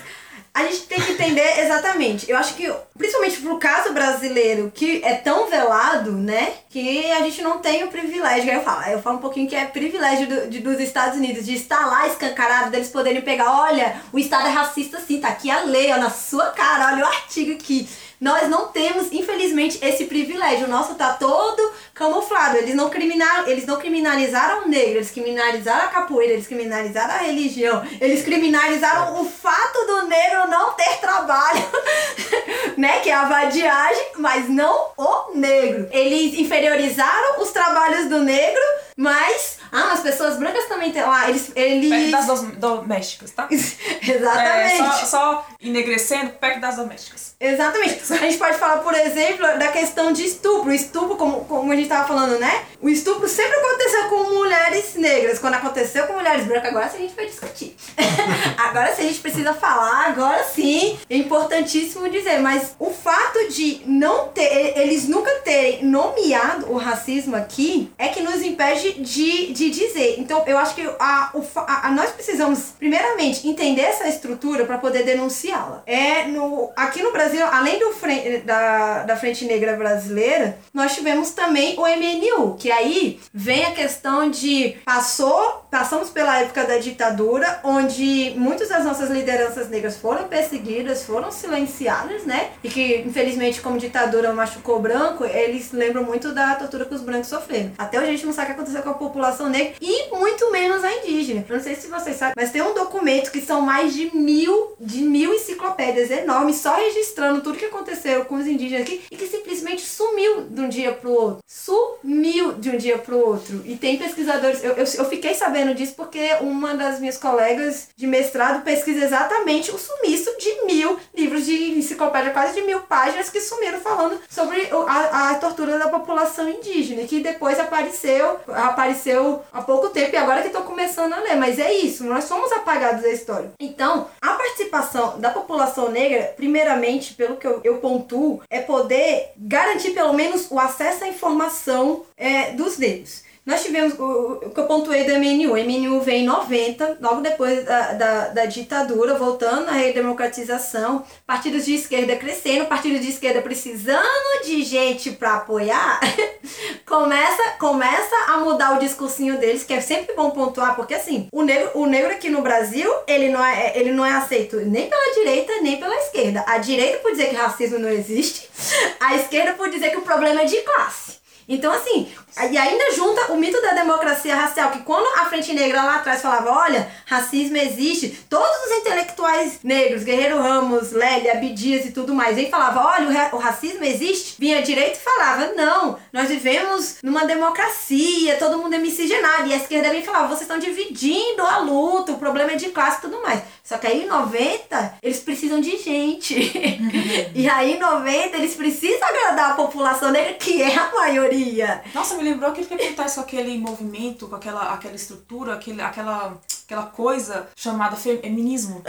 a gente tem que entender exatamente. Eu acho que, principalmente pro caso brasileiro, que é tão velado, né? Que a gente não tem o privilégio. Eu falo, eu falo um pouquinho que é privilégio do- de- dos Estados Unidos, de estar lá escancarado, deles poderem pegar, olha, o Estado é racista sim, tá aqui a lei, ó, na sua cara, olha o artigo aqui. Nós não temos, infelizmente, esse privilégio. O nosso tá todo camuflado. Eles não, criminaram, eles não criminalizaram o negro, eles criminalizaram a capoeira, eles criminalizaram a religião, eles criminalizaram o fato do negro não ter trabalho, né? Que é a vadiagem, mas não o negro. Eles inferiorizaram os trabalhos do negro, mas. Ah, as pessoas brancas também têm lá. Eles. eles... Perto das dos- domésticas, tá? É, Exatamente. só, só enegrecendo perto das domésticas. Exatamente. A gente pode falar, por exemplo, da questão de estupro. O estupro, como, como a gente tava falando, né? O estupro sempre aconteceu com mulheres negras. Quando aconteceu com mulheres brancas, agora sim a gente vai discutir. agora sim a gente precisa falar, agora sim. É importantíssimo dizer. Mas o fato de não ter, eles nunca terem nomeado o racismo aqui é que nos impede de, de dizer. Então, eu acho que a, a, a- nós precisamos, primeiramente, entender essa estrutura para poder denunciá-la. É no, aqui no Brasil, além do fren- da, da Frente Negra Brasileira, nós tivemos também o MNU, que aí vem a questão de passou, passamos pela época da ditadura, onde muitas das nossas lideranças negras foram perseguidas, foram silenciadas, né? E que, infelizmente, como ditadura machucou branco, eles lembram muito da tortura que os brancos sofreram. Até hoje a gente não sabe o que aconteceu com a população negra e muito menos a indígena. Eu não sei se vocês sabem, mas tem um documento que são mais de mil, de mil enciclopédias enormes, só registrando tudo que aconteceu com os indígenas aqui e que simplesmente sumiu de um dia pro outro. Sumiu de um dia pro outro. E tem pesquisadores, eu, eu, eu fiquei sabendo disso porque uma das minhas colegas de mestrado pesquisa exatamente o sumiço de mil livros de enciclopédia, quase de mil páginas que sumiram falando sobre a, a tortura da população indígena, que depois apareceu, apareceu há pouco tempo e agora que estou começando a ler. Mas é isso, nós somos apagados da história. Então, a participação da população negra, primeiramente, pelo que eu, eu pontuo, é poder garantir pelo menos o acesso à informação é, dos negros. Nós tivemos o, o que eu pontuei do MNU. O MNU veio em 90, logo depois da, da, da ditadura, voltando à redemocratização, partidos de esquerda crescendo, partidos de esquerda precisando de gente para apoiar, começa, começa a mudar o discursinho deles, que é sempre bom pontuar, porque assim, o negro, o negro aqui no Brasil, ele não, é, ele não é aceito nem pela direita, nem pela esquerda. A direita por dizer que racismo não existe, a esquerda por dizer que o problema é de classe. Então, assim, e ainda junta o mito da democracia racial, que quando a Frente Negra lá atrás falava, olha, racismo existe, todos os intelectuais negros, Guerreiro Ramos, Lélia, Abdias e tudo mais, aí falava, olha, o, racismo existe, vinha direito e falava, não, nós vivemos numa democracia, todo mundo é miscigenado, e a esquerda vem falava, vocês estão dividindo a luta, o problema é de classe e tudo mais. Só que aí em 90, eles precisam de gente. e aí em 90, eles precisam agradar a população negra, que é a maioria. Nossa, me lembrou aquilo que acontece com aquele movimento, com aquela, aquela estrutura, aquele, aquela, aquela coisa chamada feminismo.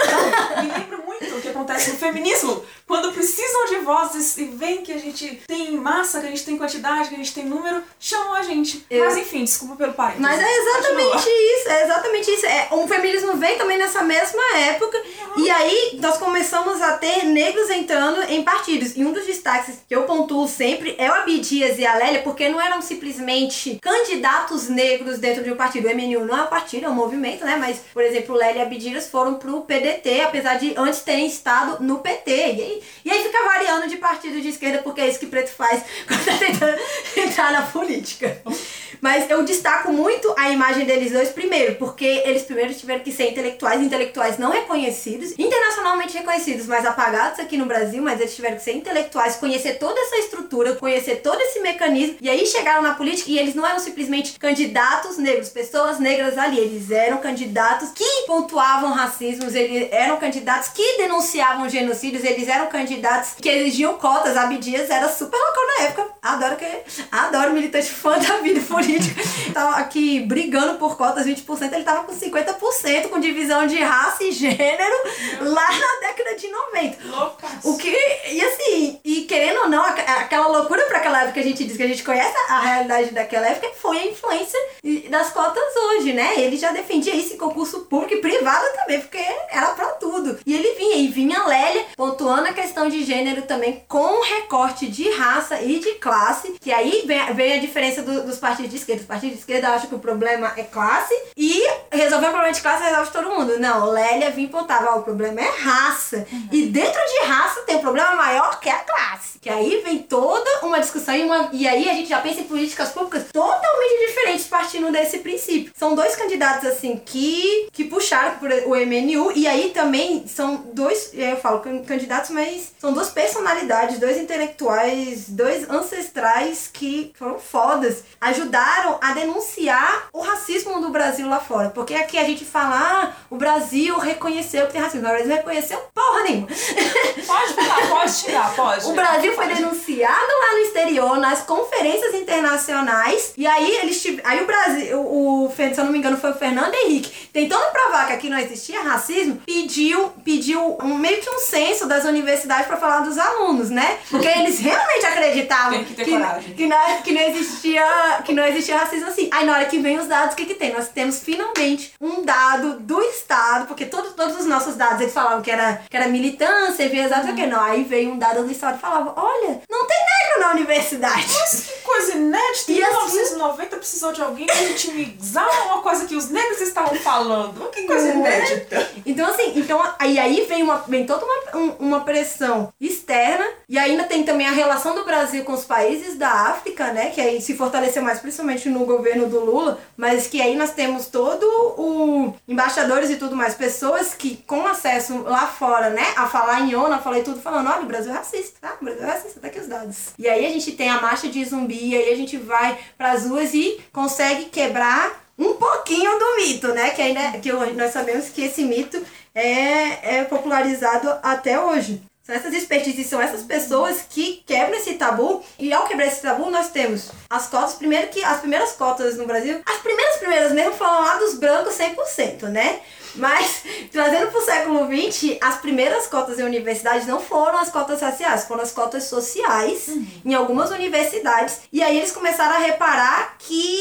me lembra muito o que acontece no feminismo. Quando precisam de vozes e vem que a gente tem massa, que a gente tem quantidade, que a gente tem número, chamam a gente. Eu... Mas enfim, desculpa pelo pai. Mas é exatamente Continua. isso, é exatamente isso. É, o feminismo vem também nessa mesma época época. E aí nós começamos a ter negros entrando em partidos. E um dos destaques que eu pontuo sempre é o Abdias e a Lélia, porque não eram simplesmente candidatos negros dentro de um partido. O MNU não é um partido, é um movimento, né? Mas, por exemplo, Lélia e Abdias foram pro PDT, apesar de antes terem estado no PT. E aí, e aí fica variando de partido de esquerda, porque é isso que preto faz quando tá tentando entrar na política. Mas eu destaco muito a imagem deles dois, primeiro, porque eles primeiro tiveram que ser intelectuais, intelectuais não reconhecidos, internacionalmente reconhecidos, mas apagados aqui no Brasil, mas eles tiveram que ser intelectuais, conhecer toda essa estrutura, conhecer todo esse mecanismo, e aí chegaram na política e eles não eram simplesmente candidatos negros, pessoas negras ali, eles eram candidatos que pontuavam racismos, eles eram candidatos que denunciavam genocídios, eles eram candidatos que exigiam cotas. Abdias era super louco na época, adoro que adoro militante fã da vida política política. Tava aqui brigando por cotas 20%, ele tava com 50% com divisão de raça e gênero lá na década de 90. Loucas. O que, e assim, e querendo ou não, aquela loucura para aquela época que a gente diz que a gente conhece a realidade daquela época foi a influência das cotas hoje, né? Ele já defendia isso em concurso público e privado também, porque era para tudo. E ele vinha, e vinha Lélia pontuando a questão de gênero também com recorte de raça e de classe, que aí vem, a diferença do, dos partidos de esquerda. Os partidos de esquerda acham que o problema é classe e resolver o problema de classe resolve todo mundo. Não, Lélia vinha pontar, o problema é raça. Uhum. E dentro de raça tem um problema maior que a classe. Que aí vem toda uma discussão e, uma, e aí a gente já pensa em políticas públicas totalmente diferentes partindo desse princípio. São dois candidatos assim que, que puxaram por o MNU e aí também são dois, eu falo candidatos, mas são duas personalidades, dois intelectuais, dois ancestrais que foram fodas. Ajudaram a denunciar o racismo do Brasil lá fora. Porque aqui a gente fala, ah, o Brasil reconheceu que tem racismo. O Brasil reconheceu porra nenhuma. Pode falar, pode tirar, pode. O Brasil foi denunciado lá no exterior, nas conferências internacionais. E aí eles Aí o Brasil, o, o, se eu não me engano, foi o Fernando Henrique, tentando provar que aqui não existia racismo, pediu, pediu um, meio que um censo das universidades para falar dos alunos, né? Porque eles realmente acreditavam que, que, que, não, que não existia. Que não existia racismo assim. Aí na hora que vem os dados, o que que tem? Nós temos finalmente um dado do Estado, porque todos, todos os nossos dados eles falavam que era, que era militância, e exato uhum. que não. Aí veio um dado do Estado e falava, olha, não tem negro na universidade. Mas que coisa inédita. Em 1990 assim, precisou de alguém para intimizar uma coisa que os negros estavam falando. Que coisa é? inédita. Então assim, então, aí, aí vem, uma, vem toda uma, uma pressão externa e ainda tem também a relação do Brasil com os países da África, né? Que aí se fortaleceu mais principalmente no governo do Lula, mas que aí nós temos todo o embaixadores e tudo mais, pessoas que com acesso lá fora, né, a falar em ONU, e tudo, falando, olha, o Brasil é racista, tá? O Brasil é racista, tá aqui os dados. E aí a gente tem a marcha de zumbi, aí a gente vai pras ruas e consegue quebrar um pouquinho do mito, né? Que, ainda, que nós sabemos que esse mito é, é popularizado até hoje. São essas expertises, são essas pessoas que quebram esse tabu. E ao quebrar esse tabu, nós temos as cotas. Primeiro que as primeiras cotas no Brasil, as primeiras primeiras mesmo foram lá dos brancos 100%, né? Mas, trazendo para o século XX, as primeiras cotas em universidades não foram as cotas raciais, foram as cotas sociais uhum. em algumas universidades. E aí eles começaram a reparar que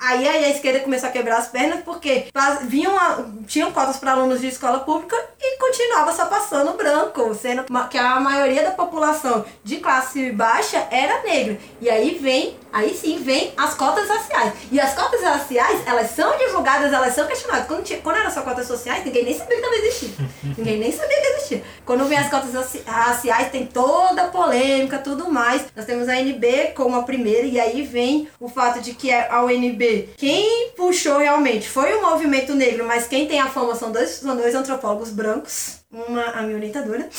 Aí a esquerda começou a quebrar as pernas porque vinham a- tinham cotas para alunos de escola pública e continuava só passando branco, sendo que a maioria da população de classe baixa era negra. E aí vem, aí sim vem as cotas raciais. E as cotas raciais, elas são divulgadas, elas são questionadas. Quando, tinha, quando era só cotas sociais, ninguém nem sabia que estava existindo. ninguém nem sabia que existia. Quando vem as cotas raci- raciais, tem toda a polêmica, tudo mais. Nós temos a NB como a primeira, e aí vem o fato de que a UNB, quem puxou realmente foi o movimento negro, mas quem tem a fama são dois, são dois antropólogos brancos. Uma, a minha orientadora.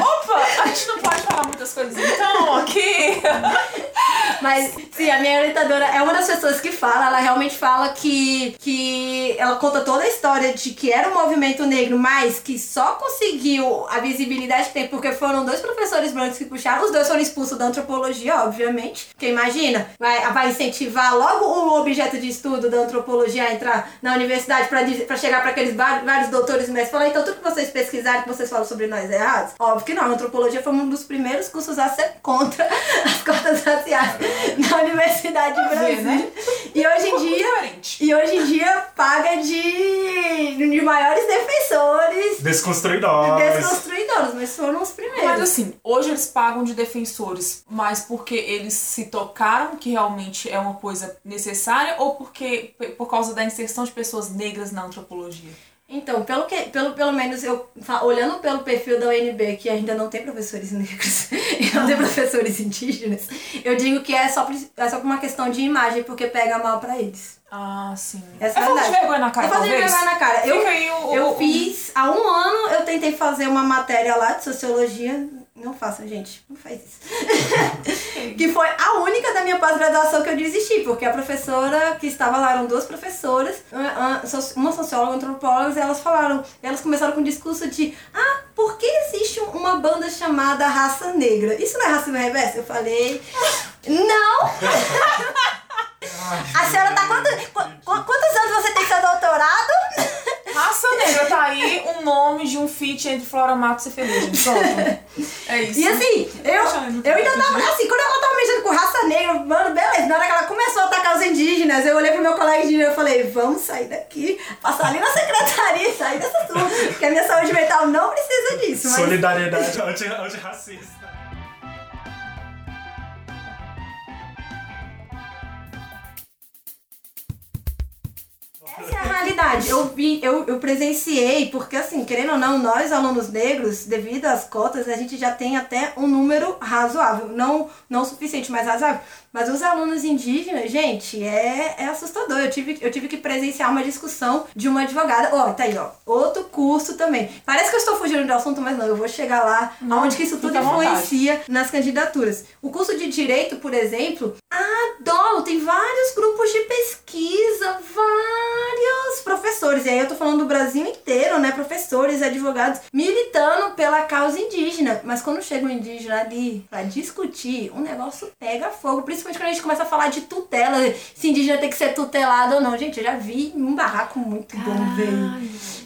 Opa, a gente não pode falar muitas coisas então aqui. Mas, sim, a minha orientadora é uma das pessoas que fala, ela realmente fala que, que ela conta toda a história de que era um movimento negro, mas que só conseguiu a visibilidade que tem porque foram dois professores brancos que puxaram, os dois foram expulsos da antropologia, obviamente. Porque imagina, vai, vai incentivar logo o objeto de estudo da antropologia a entrar na universidade para chegar para aqueles vários, doutores e mestres falar, então tudo que vocês pesquisaram, que vocês falam sobre nós é errado? Óbvio que não, a antropologia foi um dos primeiros cursos a ser contra as cotas raciais na Universidade de ver, Brasília. né? E hoje em dia. E hoje em dia paga de, de maiores defensores Desconstruidores. desconstruidores, mas foram os primeiros. Mas assim, hoje eles pagam de defensores, mas porque eles se tocaram que realmente é uma coisa necessária ou porque por causa da inserção de pessoas negras na antropologia? Então, pelo, que, pelo, pelo menos eu olhando pelo perfil da UNB, que ainda não tem professores negros e não tem professores indígenas, eu digo que é só, por- é só por uma questão de imagem, porque pega mal pra eles. Ah, sim. Essa é é a falta de verdade. vergonha na cara, eu fazia talvez? vergonha na cara. Eu, o- eu o- fiz, há um ano eu tentei fazer uma matéria lá de sociologia. Não façam, gente. Não faz isso. que foi a única da minha pós-graduação que eu desisti, porque a professora que estava lá eram duas professoras, uma socióloga e antropóloga, e elas falaram, elas começaram com um discurso de ah, por que existe uma banda chamada Raça Negra? Isso não é racismo reverso? Eu falei, não! A senhora tá quantos, qu- qu- quantos anos você tem seu doutorado? Raça negra, tá aí um nome de um feat entre Flora Matos e Ferrugem. Pronto. É isso. E assim, eu, eu ainda tava assim, quando ela tava mexendo com raça negra, mano, beleza. Na hora que ela começou a atacar os indígenas, eu olhei pro meu colega indígena e falei, vamos sair daqui, passar ali na secretaria e sair dessa turma, porque a minha saúde mental não precisa disso. Mas... Solidariedade anti- antirracista. Essa é a realidade. Eu vi, eu, eu presenciei, porque assim, querendo ou não, nós alunos negros, devido às cotas, a gente já tem até um número razoável. Não, não suficiente, mas razoável. Mas os alunos indígenas, gente, é, é assustador. Eu tive, eu tive que presenciar uma discussão de uma advogada. Ó, tá aí, ó. Outro curso também. Parece que eu estou fugindo do assunto, mas não, eu vou chegar lá Não, aonde que isso tudo vontade. influencia nas candidaturas. O curso de direito, por exemplo, adoro, tem vários grupos de pesquisa, vários professores. E aí eu tô falando do Brasil inteiro, né? Professores, advogados, militando pela causa indígena. Mas quando chega um indígena ali pra discutir, o negócio pega fogo. Principalmente quando a gente começa a falar de tutela, se indígena tem que ser tutelado ou não. Gente, eu já vi um barraco muito bom, velho.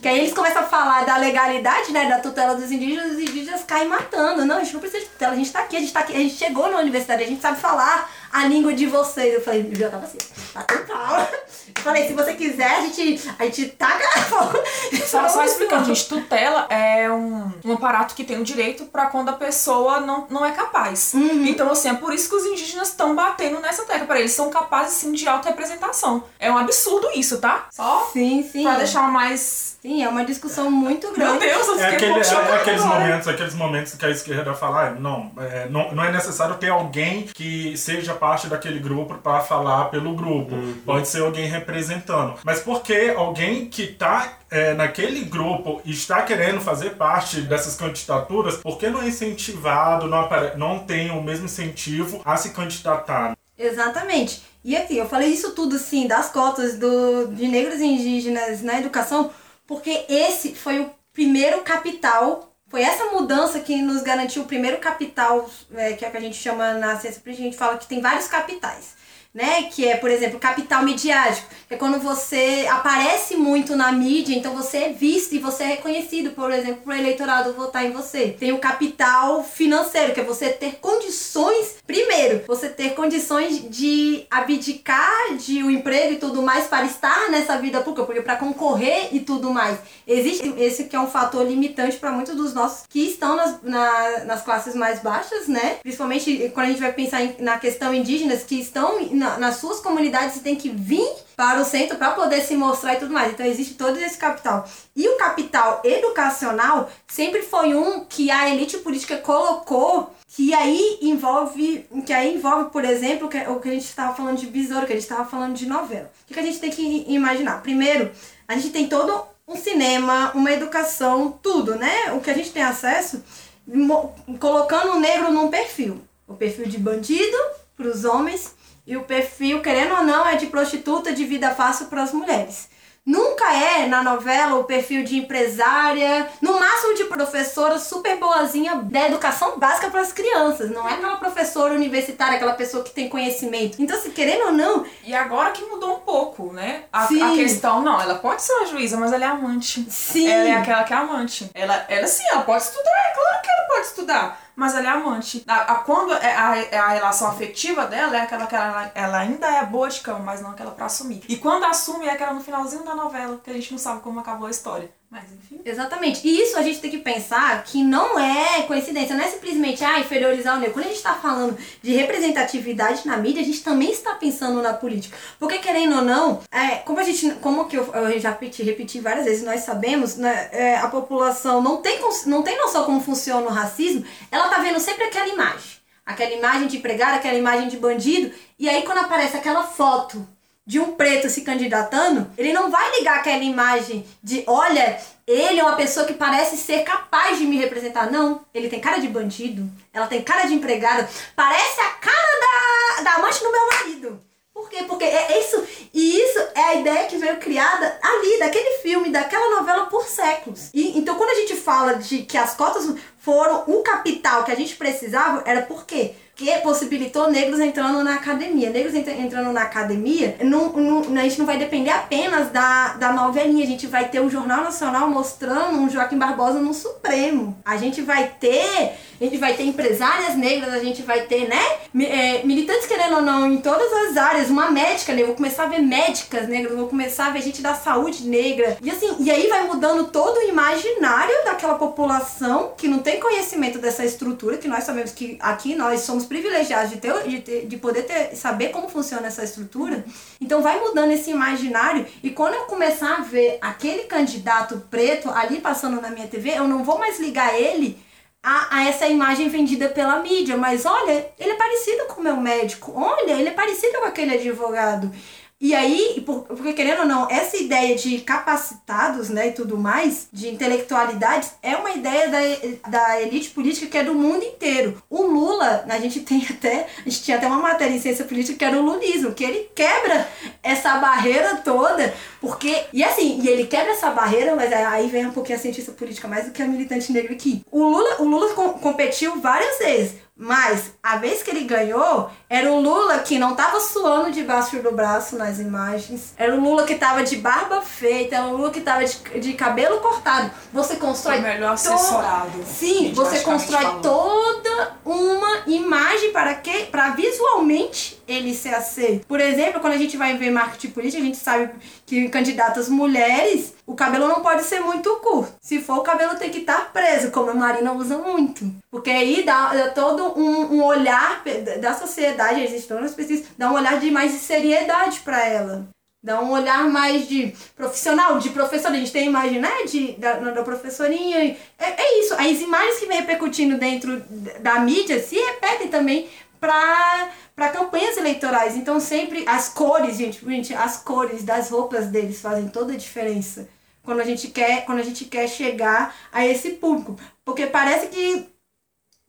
Que aí eles começam a falar da legalidade, né, da tutela dos indígenas, os indígenas caem matando. Não, a gente não precisa de tutela, a gente tá aqui, a gente tá aqui, a gente chegou na universidade, a gente sabe falar a língua de vocês. Eu falei, eu tava assim, tá total. Eu falei, se você quiser, a gente, a gente taca fogo. Só, só explicando, gente, tutela é um, um aparato que tem o direito pra quando a pessoa não, não é capaz. Então, assim, é por isso que os indígenas estão batendo nessa tecla. Para eles são capazes, sim, de autorrepresentação. É um absurdo isso, tá? Só Sim, sim. pra deixar mais... Sim, é uma discussão muito Meu grande. Deus, eu É, aquele, é aqueles agora. momentos, aqueles momentos que a esquerda fala, ah, não, é, não, não é necessário ter alguém que seja parte daquele grupo para falar pelo grupo. Pode ser alguém representando. Mas porque alguém que tá é, naquele grupo e está querendo fazer parte dessas candidaturas, por que não é incentivado, não, apare- não tem o mesmo incentivo a se candidatar? Exatamente. E aqui, eu falei isso tudo, assim, das cotas do, de negros e indígenas na educação, porque esse foi o primeiro capital, foi essa mudança que nos garantiu o primeiro capital, é, que é o que a gente chama na ciência política, a gente fala que tem vários capitais. Né? Que é, por exemplo, capital midiático, é quando você aparece muito na mídia, então você é visto e você é reconhecido, por exemplo, para o eleitorado votar em você. Tem o capital financeiro, que é você ter condições, primeiro, você ter condições de abdicar de um emprego e tudo mais para estar nessa vida pública, porque para concorrer e tudo mais. Existe esse que é um fator limitante para muitos dos nossos que estão nas, na, nas classes mais baixas, né? Principalmente quando a gente vai pensar em, na questão indígenas que estão na, nas suas comunidades e tem que vir para o centro para poder se mostrar e tudo mais. Então existe todo esse capital. E o capital educacional sempre foi um que a elite política colocou que aí envolve, que aí envolve, por exemplo, o que a gente estava falando de besouro, que a gente estava falando de novela. O que a gente tem que imaginar? Primeiro, a gente tem todo um cinema, uma educação, tudo, né? O que a gente tem acesso, colocando o negro num perfil. O perfil de bandido para os homens e o perfil, querendo ou não, é de prostituta de vida fácil para as mulheres. Nunca é na novela o perfil de empresária, no máximo de professora super boazinha da educação básica para as crianças. Não é aquela professora universitária, aquela pessoa que tem conhecimento. Então, se querendo ou não. E agora que mudou um pouco, né? A, a questão, não, ela pode ser uma juíza, mas ela é amante. Sim. Ela é aquela que é amante. Ela, ela sim, ela pode estudar, é claro que ela pode estudar mas ela é amante. A, a quando é a, a, relação afetiva dela é aquela que ela, ela ainda é boa de cama, mas não aquela pra assumir. E quando assume é aquela no finalzinho da novela, que a gente não sabe como acabou a história. Mas enfim. Exatamente. E isso a gente tem que pensar que não é coincidência, não é simplesmente ah, inferiorizar o negro. Quando a gente está falando de representatividade na mídia, a gente também está pensando na política. Porque querendo ou não, é, como a gente, como que eu, eu já repeti, repeti várias vezes, nós sabemos, né, é, a população não tem, não tem noção como funciona o racismo, ela tá vendo sempre aquela imagem. Aquela imagem de empregado, aquela imagem de bandido, e aí quando aparece aquela foto de um preto se candidatando, ele não vai ligar aquela imagem de, olha, ele é uma pessoa que parece ser capaz de me representar. Não, ele tem cara de bandido, ela tem cara de empregada, parece a cara da, da amante do meu marido. Por quê? Porque é isso, e isso é a ideia que veio criada ali, daquele filme, daquela novela por séculos. E então quando a gente fala de que as cotas foram o capital que a gente precisava, era por quê? Que possibilitou negros entrando na academia. Negros entrando na academia, não, não, a gente não vai depender apenas da, da novelinha, a gente vai ter o Jornal Nacional mostrando um Joaquim Barbosa no Supremo. A gente vai ter, a gente vai ter empresárias negras, a gente vai ter, né, é, militantes querendo ou não em todas as áreas, uma médica negra, eu vou começar a ver médicas negras, vou começar a ver gente da saúde negra. E assim, e aí vai mudando todo o imaginário daquela população que não tem conhecimento dessa estrutura, que nós sabemos que aqui nós somos privilegiados de, ter, de, ter, de poder ter, saber como funciona essa estrutura. Então vai mudando esse imaginário e quando eu começar a ver aquele candidato preto ali passando na minha TV, eu não vou mais ligar ele a, a, essa imagem vendida pela mídia, mas olha, ele é parecido com o meu médico, olha, ele é parecido com aquele advogado. E aí, porque querendo ou não, essa ideia de capacitados, né, e tudo mais, de intelectualidade, é uma ideia da, da elite política que é do mundo inteiro. O Lula, a gente tem até, a gente tinha até uma matéria em ciência política que era o lulismo, que ele quebra essa barreira toda, porque, e assim, e ele quebra essa barreira, mas aí vem um pouquinho a cientista política mais do que a militante negra aqui. O Lula, o Lula competiu várias vezes, mas a vez que ele ganhou, era o Lula que não tava suando debaixo do braço nas imagens. Era o Lula que tava de barba feita, era o Lula que tava de, de cabelo cortado. Você constrói. Foi melhor assessorado. Sim, você constrói falando. toda uma imagem para que para visualmente ele ser aceito. Por exemplo, quando a gente vai ver marketing político, a gente sabe que candidatas mulheres, o cabelo não pode ser muito curto. Se for, o cabelo tem que estar preso, como a Marina usa muito. Porque aí dá, dá todo um, um, olhar da sociedade, existem outras pesquisas, dá um olhar de mais de seriedade para ela. Dá um olhar mais de profissional, de professor. A gente tem a imagem, né, de, da, da professorinha. É, é isso. As imagens que vem repercutindo dentro da mídia se repetem também para para campanhas eleitorais. Então sempre as cores, gente, gente, as cores das roupas deles fazem toda a diferença quando a gente quer, quando a gente quer chegar a esse público, porque parece que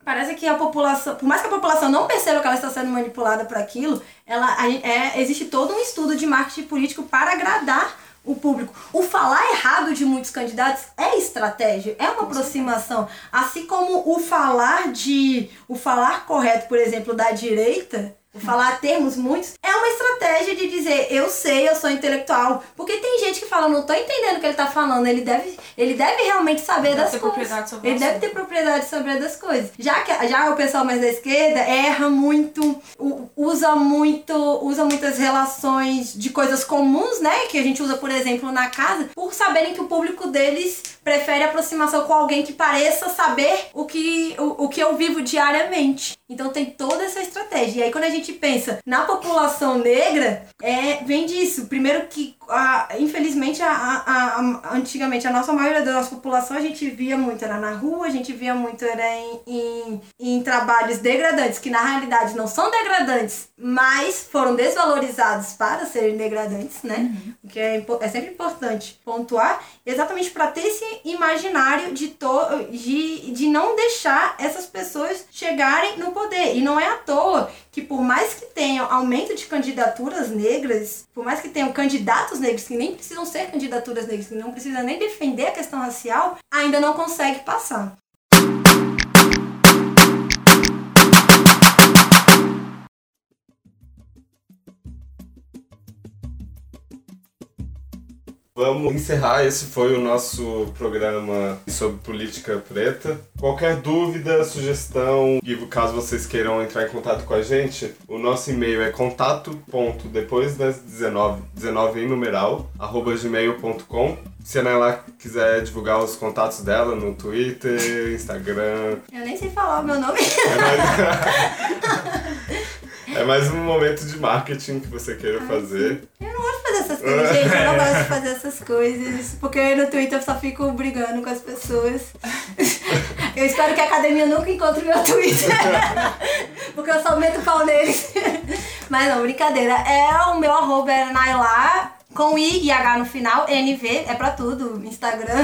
parece que a população, por mais que a população não perceba que ela está sendo manipulada por aquilo, ela é, existe todo um estudo de marketing político para agradar o público. O falar errado de muitos candidatos é estratégia, é uma aproximação. Assim como o falar de. o falar correto, por exemplo, da direita, o falar termos muitos, é uma estratégia de dizer, eu sei, eu sou intelectual. Porque tem gente que fala, não tô entendendo o que ele tá falando. Ele deve, ele deve realmente saber Deve das coisas. ele deve assunto. ter propriedade sobre das coisas. Já que já o pessoal mais da esquerda erra muito, usa muito, usa muitas relações de coisas comuns, né? Que a gente usa, por exemplo, na casa, por saberem que o público deles prefere aproximação com alguém que pareça saber o que, o, o que eu vivo diariamente. Então tem toda essa estratégia. E aí quando a gente pensa na população negra, é, vem disso. Primeiro que, a, infelizmente, a, a, antigamente a nossa maioria da nossa população a gente via muito era na rua, a gente via muito era em, em, em trabalhos degradantes, que na realidade não são degradantes, mas foram desvalorizados para serem degradantes, né? O que é, é sempre importante pontuar, exatamente para ter esse imaginário de, to de, de não deixar essas pessoas chegarem no poder. E não é à toa que por mais que tenham aumento de candidaturas negras, por mais que tenham candidatos negros que nem precisam ser candidaturas negras, que não precisam nem defender a questão racial, ainda não consegue passar. Vamos encerrar. Esse foi o nosso programa sobre política preta. Qualquer dúvida, sugestão, e caso vocês queiram entrar em contato com a gente, o nosso e-mail é contato ponto depois das 19, 19 em numeral, arroba gmail.com. Se a Naila quiser divulgar os contatos dela no Twitter, Instagram, Eu nem sei falar o meu nome. é mais, é mais um momento de marketing que você queira fazer. Eu não gosto de fazer essas coisas, gente. Eu não gosto de fazer essas coisas. Porque no Twitter eu só fico brigando com as pessoas. Eu espero que a academia nunca encontre meu Twitter. Porque eu só meto pau neles. Mas não, brincadeira. É o meu arroba é Nailá, com I e H no final, NV, é pra tudo. Instagram.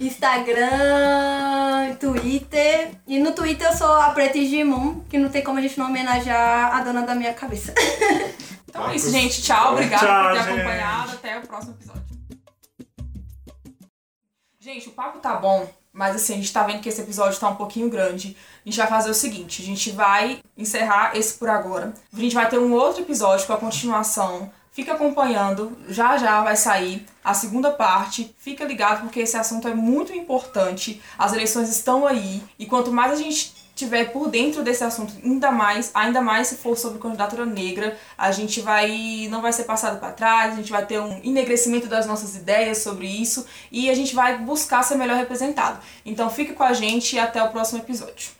Instagram, Twitter. E no Twitter eu sou a Preta Digimon, que não tem como a gente não homenagear a dona da minha cabeça. Então é isso, gente. Tchau. Obrigada por ter acompanhado. Até o próximo episódio. Gente, o papo tá bom, mas assim, a gente tá vendo que esse episódio tá um pouquinho grande. A gente vai fazer o seguinte: a gente vai encerrar esse por agora. A gente vai ter um outro episódio com a continuação. Fica acompanhando, já já vai sair a segunda parte. Fica ligado porque esse assunto é muito importante. As eleições estão aí e quanto mais a gente tiver por dentro desse assunto, ainda mais, ainda mais se for sobre candidatura negra, a gente vai não vai ser passado para trás, a gente vai ter um enegrecimento das nossas ideias sobre isso e a gente vai buscar ser melhor representado. Então fique com a gente e até o próximo episódio.